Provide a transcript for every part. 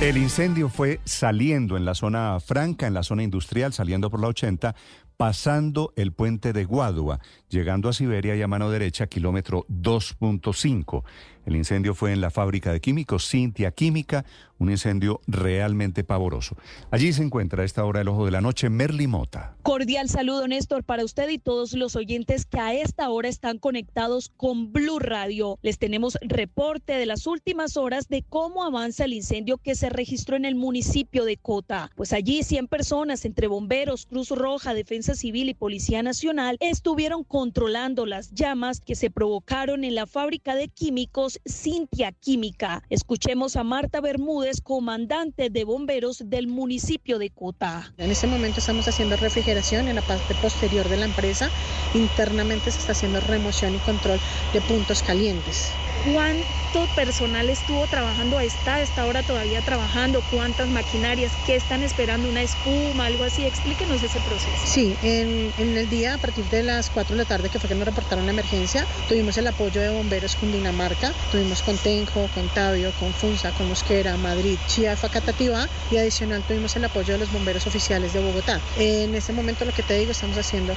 El incendio fue saliendo en la zona franca, en la zona industrial, saliendo por la 80, pasando el puente de Guadua, llegando a Siberia y a mano derecha, kilómetro 2.5. El incendio fue en la fábrica de químicos Cintia Química, un incendio realmente pavoroso. Allí se encuentra a esta hora el ojo de la noche Merly Mota. Cordial saludo, Néstor, para usted y todos los oyentes que a esta hora están conectados con Blue Radio. Les tenemos reporte de las últimas horas de cómo avanza el incendio que se registró en el municipio de Cota. Pues allí 100 personas entre bomberos, Cruz Roja, Defensa Civil y Policía Nacional estuvieron controlando las llamas que se provocaron en la fábrica de químicos Cintia Química. Escuchemos a Marta Bermúdez, comandante de bomberos del municipio de Cota. En este momento estamos haciendo refrigeración en la parte posterior de la empresa. Internamente se está haciendo remoción y control de puntos calientes. ¿Cuánto personal estuvo trabajando? ¿Está a esta hora todavía trabajando? ¿Cuántas maquinarias? ¿Qué están esperando? ¿Una espuma? ¿Algo así? Explíquenos ese proceso. Sí, en, en, el día a partir de las 4 de la tarde que fue que nos reportaron la emergencia, tuvimos el apoyo de bomberos Cundinamarca, tuvimos con Tenjo, con Tabio, con Funza, con Mosquera, Madrid, Chía, Facatativá y adicional tuvimos el apoyo de los bomberos oficiales de Bogotá. En este momento lo que te digo, estamos haciendo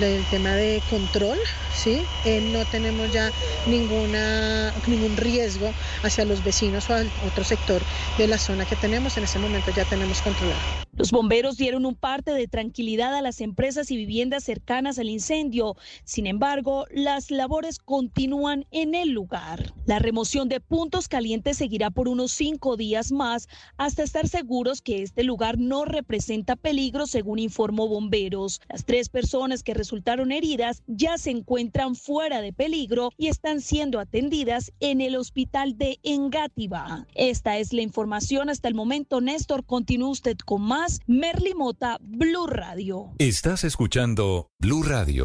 el tema de control, ¿sí? Eh, no tenemos ya ninguna ningún riesgo hacia los vecinos o al otro sector de la zona que tenemos. En ese momento ya tenemos controlado. Los bomberos dieron un parte de tranquilidad a las empresas y viviendas cercanas al incendio. Sin embargo, las labores continúan en el lugar. La remoción de puntos calientes seguirá por unos cinco días más hasta estar seguros que este lugar no representa peligro, según informó bomberos. Las tres personas que resultaron heridas ya se encuentran fuera de peligro y están siendo atendidas en el hospital de Engativá. Esta es la información hasta el momento. Néstor, continúe usted con más. Merly Mota, Blue Radio. Estás escuchando Blue Radio.